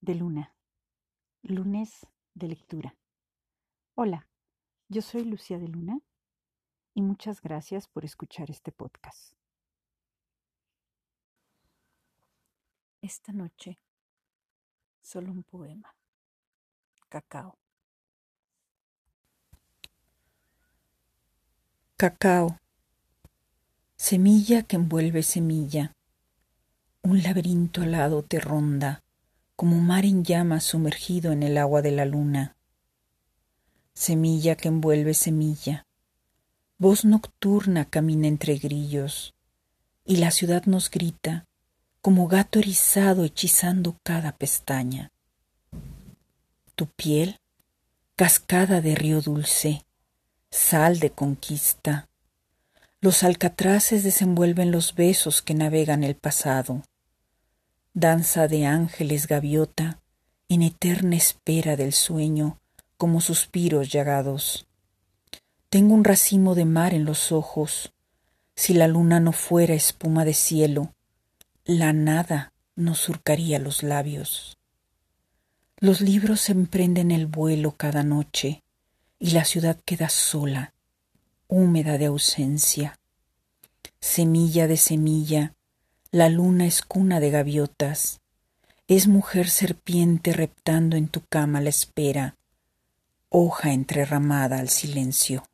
de luna. Lunes de lectura. Hola, yo soy Lucía de Luna y muchas gracias por escuchar este podcast. Esta noche, solo un poema. Cacao. Cacao. Semilla que envuelve semilla un laberinto alado te ronda, como mar en llamas sumergido en el agua de la luna. Semilla que envuelve semilla, voz nocturna camina entre grillos, y la ciudad nos grita, como gato erizado hechizando cada pestaña. Tu piel, cascada de río dulce, sal de conquista. Los alcatraces desenvuelven los besos que navegan el pasado danza de ángeles gaviota, en eterna espera del sueño, como suspiros llagados. Tengo un racimo de mar en los ojos, si la luna no fuera espuma de cielo, la nada nos surcaría los labios. Los libros emprenden el vuelo cada noche, y la ciudad queda sola, húmeda de ausencia. Semilla de semilla, la luna es cuna de gaviotas, es mujer serpiente reptando en tu cama la espera, hoja entrerramada al silencio.